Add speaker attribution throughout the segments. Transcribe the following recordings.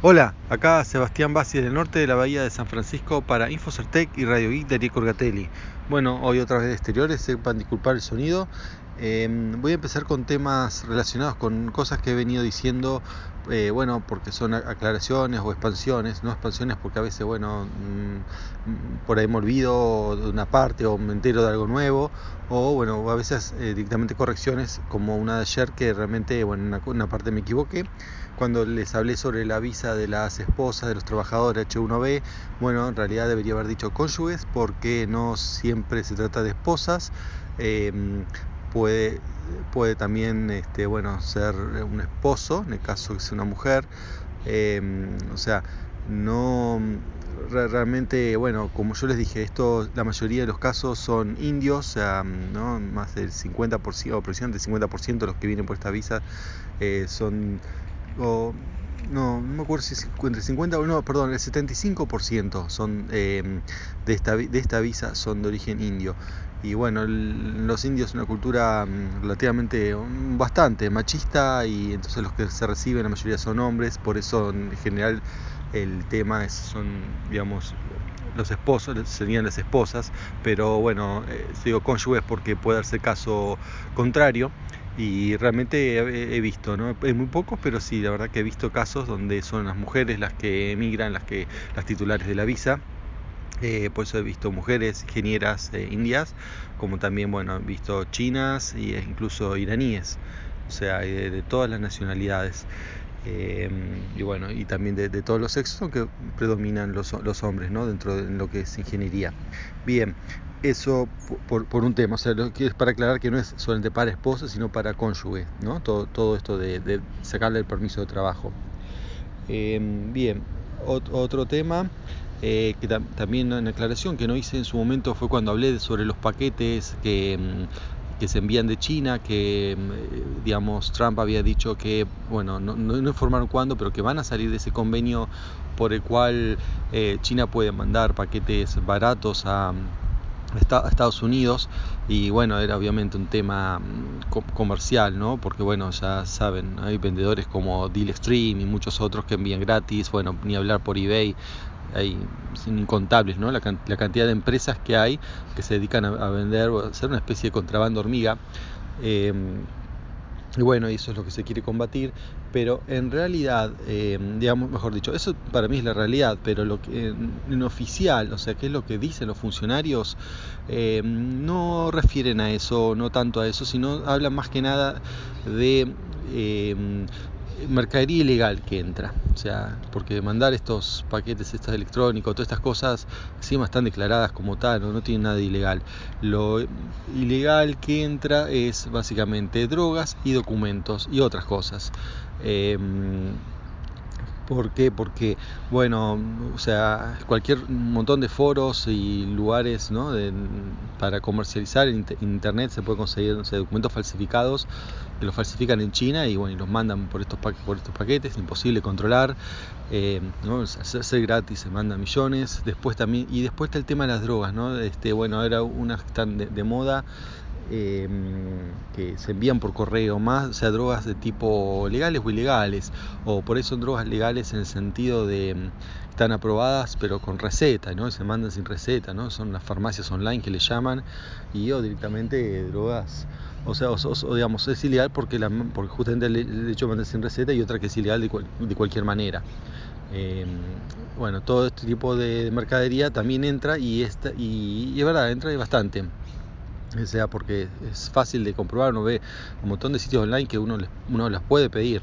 Speaker 1: Hola, acá Sebastián Bassi del norte de la bahía de San Francisco para Infocertec y Radio Geek de Rico Orgatelli. Bueno, hoy otra vez de exteriores, sepan disculpar el sonido. Em, voy a empezar con temas relacionados con cosas que he venido diciendo, eh, bueno, porque son aclaraciones o expansiones, no expansiones porque a veces, bueno, mm, por ahí me olvido de una parte o me entero de algo nuevo, o bueno, a veces eh, directamente correcciones, como una de ayer que realmente, bueno, en una, una parte me equivoqué cuando les hablé sobre la visa de las esposas de los trabajadores H1B, bueno, en realidad debería haber dicho cónyuges porque no siempre se trata de esposas. Em, puede, puede también este, bueno, ser un esposo, en el caso que sea una mujer. Em, o sea, no realmente, bueno, como yo les dije, esto, la mayoría de los casos son indios, sea, ¿no? más del 50%, o aproximadamente el 50% de los que vienen por esta visa eh, son o no, no me acuerdo si es entre 50 o no, perdón, el 75% son eh, de, esta, de esta visa son de origen indio. Y bueno, los indios es una cultura mm, relativamente um, bastante machista y entonces los que se reciben la mayoría son hombres, por eso en general el tema es, son, digamos, los esposos, serían las esposas, pero bueno, eh, digo cónyuges porque puede darse caso contrario. Y realmente he, visto, ¿no? Es muy pocos, pero sí, la verdad que he visto casos donde son las mujeres las que emigran, las que las titulares de la visa. Eh, por eso he visto mujeres ingenieras eh, indias, como también bueno, he visto chinas e incluso iraníes, o sea, de, de todas las nacionalidades. Eh, y bueno, y también de, de, todos los sexos, aunque predominan los, los hombres, ¿no? Dentro de lo que es ingeniería. Bien, eso por, por, un tema, o sea, lo que es para aclarar que no es solamente para esposa, sino para cónyuge, ¿no? Todo, esto de, sacarle el permiso de trabajo. Eh, bien, ot otro tema eh, que tam también en aclaración que no hice en su momento fue cuando hablé sobre los paquetes que, que se envían de China, que digamos Trump había dicho que, bueno, no, no, no informaron cuándo, pero que van a salir de ese convenio por el cual eh, China puede mandar paquetes baratos a Estados Unidos y bueno, era obviamente un tema comercial, ¿no? Porque bueno, ya saben, hay vendedores como Deal Extreme y muchos otros que envían gratis, bueno, ni hablar por eBay, hay incontables, ¿no? La, cantidad de empresas que hay que se dedican a, vender, a hacer una especie de contrabando hormiga. Eh, y bueno, eso es lo que se quiere combatir, pero en realidad, eh, digamos, mejor dicho, eso para mí es la realidad, pero lo que en, oficial, o sea, qué es lo que dicen los funcionarios, eh, no refieren a eso, no tanto a eso, sino hablan más que nada de eh, mercadería ilegal que entra. O sea, porque mandar estos paquetes estos electrónicos, todas estas cosas, encima están declaradas como tal, no, no tienen nada de ilegal. Lo ilegal que entra es básicamente drogas y documentos y otras cosas. Eh, ¿Por qué? Porque, bueno, o sea, cualquier montón de foros y lugares ¿no? de, para comercializar en internet se puede conseguir no sé, documentos falsificados que los falsifican en China y bueno, y los mandan por estos, por estos paquetes, imposible controlar, eh, ¿no? hacer gratis, se mandan millones. Después también, y después está el tema de las drogas, ¿no? Este, bueno, era unas que están de, de moda eh, que se envían por correo, más, sea, drogas de tipo legales o ilegales, o por eso son drogas legales en el sentido de están aprobadas pero con receta, ¿no? Se mandan sin receta, ¿no? Son las farmacias online que le llaman y o directamente drogas, o sea, o, digamos, es ilegal porque, la, porque justamente el hecho de mandar sin receta y otra que es ilegal de, cual, de cualquier manera. Eh, bueno, todo este tipo de mercadería también entra y, esta, y, y es verdad, entra bastante sea, porque es fácil de comprobar, uno ve un montón de sitios online que uno, uno las puede pedir.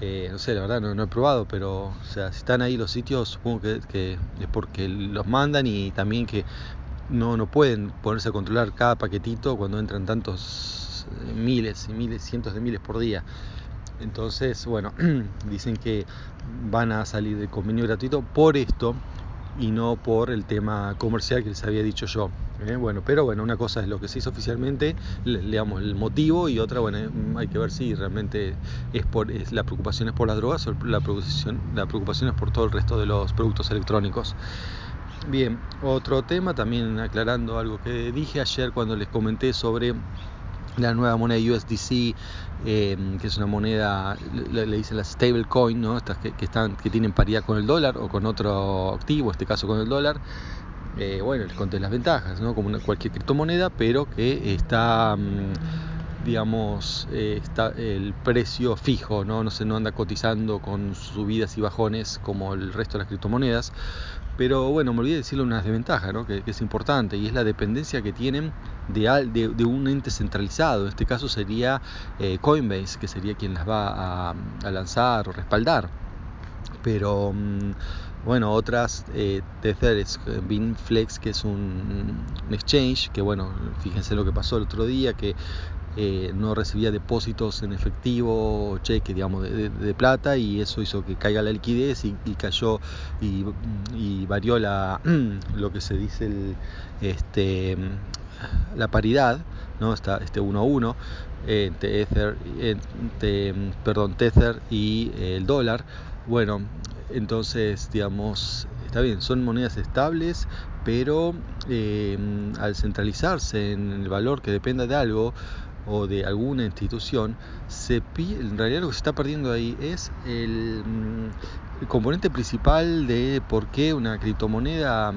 Speaker 1: Eh, no sé, la verdad no, he probado, pero o sea, si están ahí los sitios, supongo que, que, es porque los mandan y también que no, no pueden ponerse a controlar cada paquetito cuando entran tantos eh, miles y miles, cientos de miles por día. Entonces, bueno, dicen que van a salir de convenio gratuito por esto, y no por el tema comercial que les había dicho yo. ¿Eh? Bueno, pero bueno, una cosa es lo que se hizo oficialmente, le, digamos, el motivo y otra, bueno, hay que ver si realmente es por es, la preocupación es por las drogas o la preocupación, la preocupación es por todo el resto de los productos electrónicos. Bien, otro tema, también aclarando algo que dije ayer cuando les comenté sobre la nueva moneda USDC, que es una moneda, le, dicen la stablecoin, ¿no? Estas que, están, que tienen paridad con el dólar o con otro activo, en este caso con el dólar. Bueno, les conté las ventajas, ¿no? Como cualquier criptomoneda, pero que está mm, digamos, eh, está el precio fijo, ¿no? No, se, no anda cotizando con subidas y bajones como el resto de las criptomonedas. Pero bueno, me olvidé decirle una desventaja, ¿no? que, es importante, y es la dependencia que tienen de, de, un ente centralizado. En este caso sería eh, Coinbase, que sería quien las va a, lanzar o respaldar. Pero mm, bueno, otras eh, Tether Binflex, que es un, exchange, que bueno, fíjense lo que pasó el otro día, que eh, no recibía depósitos en efectivo o cheque, digamos, de, plata y eso hizo que caiga la liquidez y, cayó y, varió la, lo que se dice el, este, la paridad, ¿no? Está este 1 a 1 entre, Ether, entre perdón, Tether y el dólar. Bueno, entonces, digamos, está bien, son monedas estables, pero eh, al centralizarse en el valor que dependa de algo, o de alguna institución, se en realidad lo que se está perdiendo ahí es el, mm, componente principal de por qué una criptomoneda,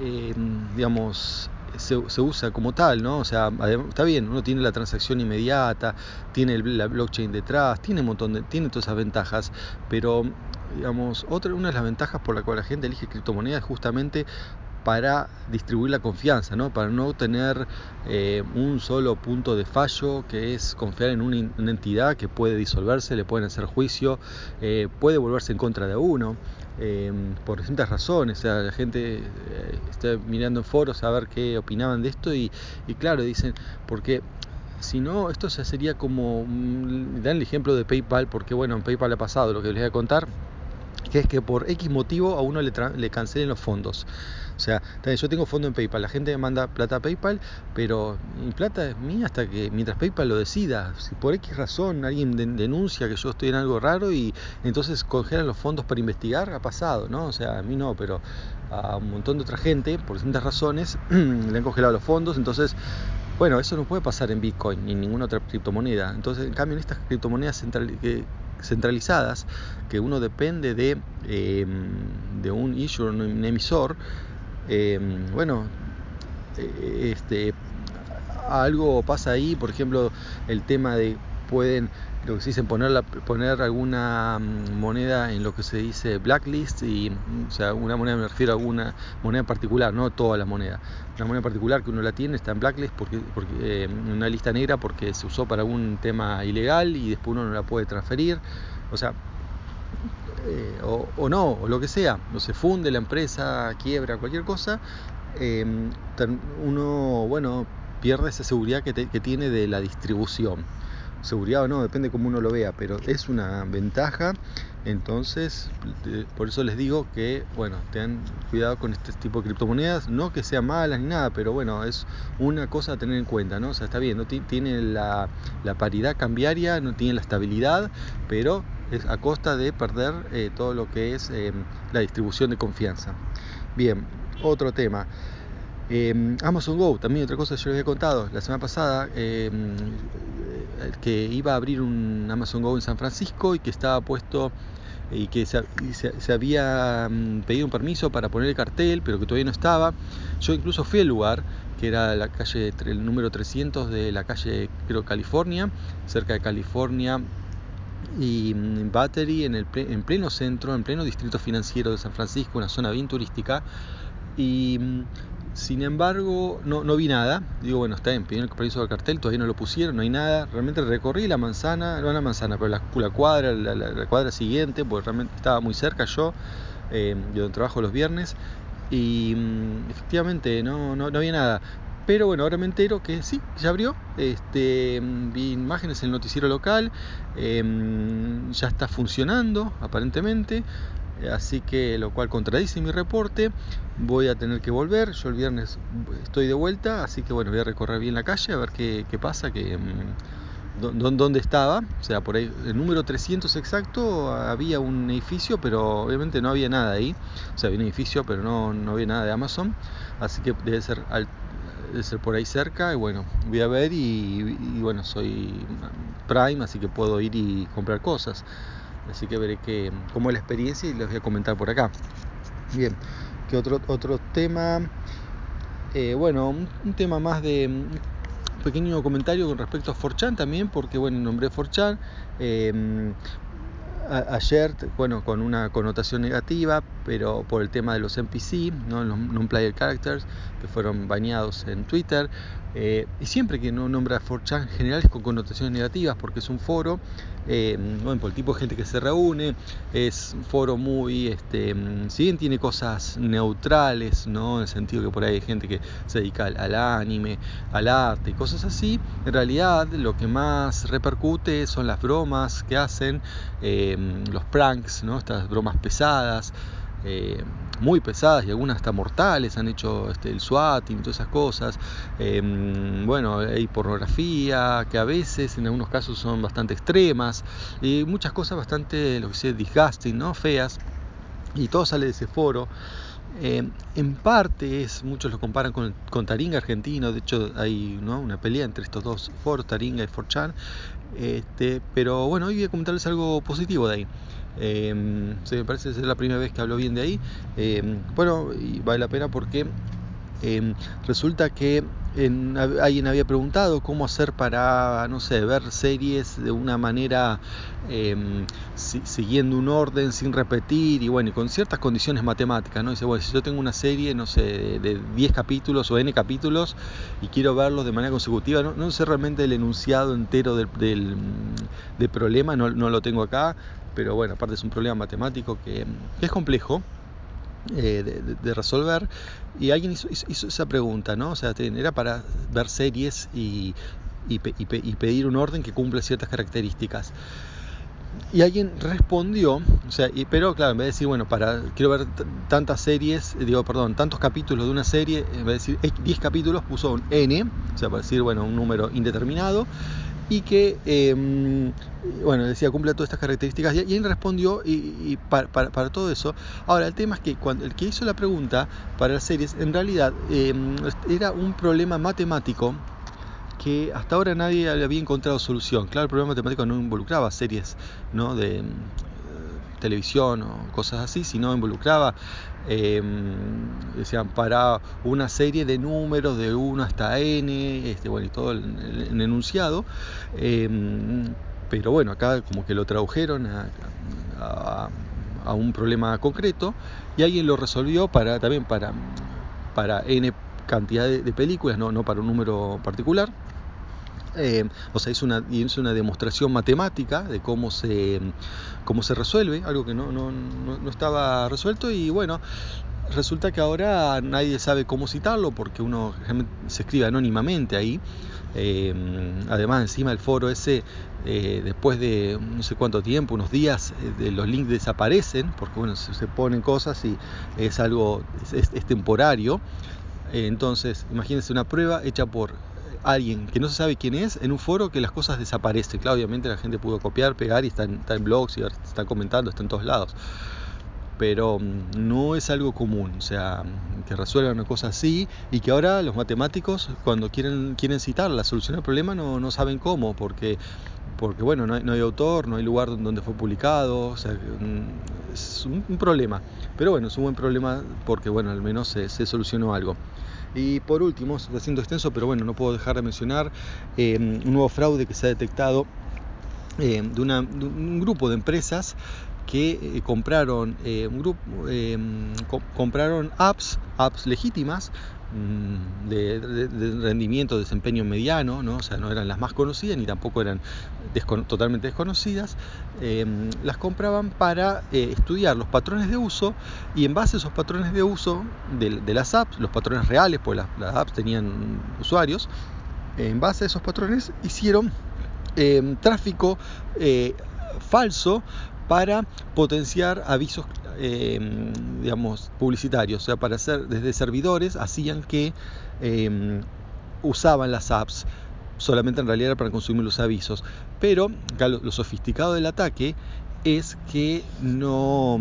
Speaker 1: eh, digamos, se, usa como tal, ¿no? O sea, está bien, uno tiene la transacción inmediata, tiene la blockchain detrás, tiene un montón de, tiene todas esas ventajas, pero digamos, otra, una de las ventajas por la cual la gente elige criptomonedas es justamente para distribuir la confianza, ¿no? para no tener eh, un solo punto de fallo que es confiar en una, entidad que puede disolverse, le pueden hacer juicio, eh, puede volverse en contra de uno. Eh, por distintas razones, o sea, la gente está mirando en foros a ver qué opinaban de esto y, claro, dicen, porque si no, esto se sería como, dan el ejemplo de PayPal, porque bueno, en PayPal ha pasado lo que les voy a contar, que es que por X motivo a uno le, le cancelen los fondos. O sea, yo tengo fondo en PayPal, la gente me manda plata a PayPal, pero mi plata es mía hasta que mientras PayPal lo decida. Si por X razón alguien denuncia que yo estoy en algo raro y entonces congelan los fondos para investigar, ha pasado, ¿no? O sea, a mí no, pero a un montón de otra gente, por distintas razones, le han congelado los fondos, entonces bueno, eso no puede pasar en Bitcoin ni en ninguna otra criptomoneda. Entonces, en cambio, en estas criptomonedas centralizadas, que uno depende de, eh, de un issuer, un emisor, Em, bueno, eh, este, algo pasa ahí, por ejemplo, el tema de pueden, lo que se dice, poner, poner alguna mm, moneda en lo que se dice blacklist, y, o sea, una moneda me refiero a alguna moneda particular, no toda la moneda. Una moneda particular que uno la tiene está en blacklist, porque, porque eh, una lista negra porque se usó para algún tema ilegal y después uno no la puede transferir. O sea, eh, o, no, o lo que sea, no se funde la empresa, quiebra, cualquier cosa, em, uno, bueno, pierde esa seguridad que, tiene de la distribución. Seguridad o no, depende cómo uno lo vea, pero es una ventaja. Entonces, por eso les digo que, bueno, tengan cuidado con este tipo de criptomonedas. No que sean malas ni nada, pero bueno, es una cosa a tener en cuenta, ¿no? Sea, está bien, no tiene la, la paridad cambiaria, no tiene la estabilidad, pero es a costa de perder eh, todo lo que es em, la distribución de confianza. Bien, otro tema. Em, Amazon Go, también otra cosa que yo les había contado la semana pasada, em, que iba a abrir un Amazon Go en San Francisco y que estaba puesto y que se, había pedido un permiso para poner el cartel, pero que todavía no estaba. Yo incluso fui al lugar, que era la calle, el número 300 de la calle, creo, California, cerca de California, y mm, Battery en, el, en pleno centro, en pleno distrito financiero de San Francisco, una zona bien turística. Y mm, sin embargo, no, no vi nada. Digo, bueno, está bien, pidieron el permiso del cartel, todavía no lo pusieron, no hay nada. Realmente recorrí la manzana, no la manzana, pero la, cuadra, la, cuadra siguiente, porque realmente estaba muy cerca yo, eh, yo trabajo los viernes. Y mm, efectivamente no, no, había nada. Pero bueno, ahora me entero que sí, ya abrió. Este, vi imágenes en el noticiero local. Em, ya está funcionando, aparentemente. Así que lo cual contradice mi reporte. Voy a tener que volver. Yo el viernes estoy de vuelta. Así que bueno, voy a recorrer bien la calle a ver qué, pasa. Que, em, dónde estaba, o sea, por ahí, el número 300 exacto, había un edificio, pero obviamente no había nada ahí, o sea, había un edificio, pero no, no había nada de Amazon, así que debe ser al, ser por ahí cerca y bueno, voy a ver y, bueno, soy Prime, así que puedo ir y comprar cosas. Así que veré que, cómo es la experiencia y les voy a comentar por acá. Bien, que otro, otro tema, eh, bueno, un, tema más de un pequeño comentario con respecto a Forchan también, porque bueno, nombré Forchan. Eh, ayer, bueno, con una connotación negativa, pero por el tema de los NPC, ¿no? los non-player characters, que fueron bañados en Twitter. Eh, y siempre que no nombra 4chan en general es con connotaciones negativas, porque es un foro, eh, bueno, por el tipo de gente que se reúne, es un foro muy, este, si bien tiene cosas neutrales, ¿no? en el sentido que por ahí hay gente que se dedica al, anime, al arte y cosas así, en realidad lo que más repercute son las bromas que hacen, eh, los pranks, ¿no? estas bromas pesadas. Muy pesadas y algunas hasta mortales, han hecho este, el swatting, todas esas cosas. Em, bueno, hay pornografía, que a veces en algunos casos son bastante extremas, y muchas cosas bastante, lo que sé, disgusting, ¿no? feas, y todo sale de ese foro. Em, en parte es, muchos lo comparan con, con Taringa argentino, de hecho hay una pelea entre estos dos foros, Taringa y Forchan, este, pero bueno, hoy voy a comentarles algo positivo de ahí. Eh, se me parece ser la primera vez que hablo bien de ahí. Em, bueno, y vale la pena porque em, resulta que alguien había preguntado cómo hacer para, no sé, ver series de una manera siguiendo un orden, sin repetir y bueno, y con ciertas condiciones matemáticas, ¿no? Dice, bueno, si yo tengo una serie, no sé, de, 10 capítulos o N capítulos y quiero verlos de manera consecutiva, no, sé realmente el enunciado entero del, del, problema, no, no lo tengo acá, pero bueno, aparte es un problema matemático que, es complejo. Eh, de, resolver y alguien hizo, esa pregunta, ¿no? O sea, era para ver series y, y, pedir un orden que cumpla ciertas características. Y alguien respondió, o sea, pero claro, en vez de decir, bueno, para quiero ver tantas series, digo, perdón, tantos capítulos de una serie, en vez de decir 10 capítulos, puso un N, o sea, para decir, bueno, un número indeterminado, y que, em, bueno, decía, cumple todas estas características. Y, él respondió y, para, todo eso. Ahora, el tema es que cuando el que hizo la pregunta para las series, en realidad em, era un problema matemático que hasta ahora nadie había encontrado solución. Claro, el problema matemático no involucraba series ¿no? de televisión o cosas así, sino involucraba decían, para una serie de números de 1 hasta n, este, bueno, y todo el, enunciado. Em, pero bueno, acá como que lo tradujeron a, un problema concreto y alguien lo resolvió para también para, para n cantidad de, películas, no, no para un número particular. Eh, o sea, hizo una, hizo una demostración matemática de cómo se, cómo se resuelve, algo que no, no, no, estaba resuelto y bueno, resulta que ahora nadie sabe cómo citarlo porque uno se escribe anónimamente ahí. Eh, además, encima el foro ese, eh, después de no sé cuánto tiempo, unos días, los links desaparecen porque bueno, se, ponen cosas y es algo, es, es temporario. entonces, imagínense una prueba hecha por alguien que no se sabe quién es en un foro que las cosas desaparecen. Claro, obviamente la gente pudo copiar, pegar y está en, blogs y está comentando, está en todos lados. Pero mm, no es algo común, o sea, que resuelvan una cosa así y que ahora los matemáticos cuando quieren, quieren citar la solución al problema no, no saben cómo, porque, porque bueno, no hay, autor, no hay lugar donde fue publicado, o sea, mm, es un, problema. Pero bueno, es un buen problema porque bueno, al menos se, se solucionó algo. Y por último, está siendo extenso, pero bueno, no puedo dejar de mencionar eh, un nuevo fraude que se ha detectado eh, de, un grupo de empresas que eh, compraron un grupo compraron apps apps legítimas Mm, de, rendimiento, desempeño mediano, ¿no? o sea, no eran las más conocidas ni tampoco eran totalmente desconocidas, las compraban para eh, estudiar los patrones de uso y en base a esos patrones de uso de, las apps, los patrones reales, pues las, apps tenían usuarios, en base a esos patrones hicieron tráfico eh, falso para potenciar avisos em, digamos, publicitarios, o sea, para hacer desde servidores hacían que em, usaban las apps, solamente en realidad era para consumir los avisos, pero lo, sofisticado del ataque es que no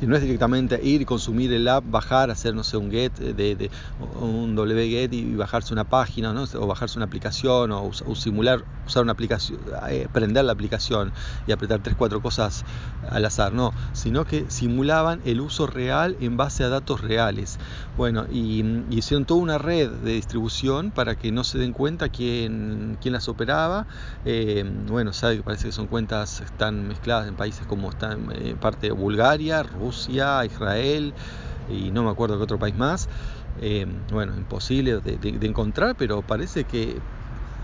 Speaker 1: que no es directamente ir consumir el app, bajar, hacer, no sé, un get, de, un wget y bajarse una página, ¿no? o bajarse una aplicación, o, simular, usar una aplicación, eh, prender la aplicación y apretar tres, cuatro cosas al azar, no, sino que simulaban el uso real en base a datos reales. Bueno, y, hicieron toda una red de distribución para que no se den cuenta quién, quién las operaba. Eh, bueno, sabe que parece que son cuentas están mezcladas en países como están eh, parte de Bulgaria, Rusia, Israel y no me acuerdo qué otro país más. Eh, bueno, imposible de, encontrar, pero parece que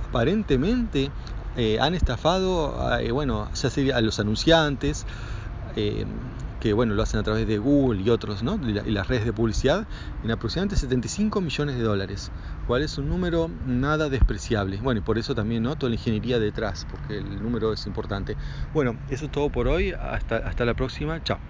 Speaker 1: aparentemente eh, han estafado bueno, ya a los anunciantes, que bueno, lo hacen a través de Google y otros, ¿no? y, las redes de publicidad, en aproximadamente 75 millones de dólares, cual es un número nada despreciable. Bueno, y por eso también ¿no? toda la ingeniería detrás, porque el número es importante. Bueno, eso es todo por hoy, hasta, hasta la próxima, chao.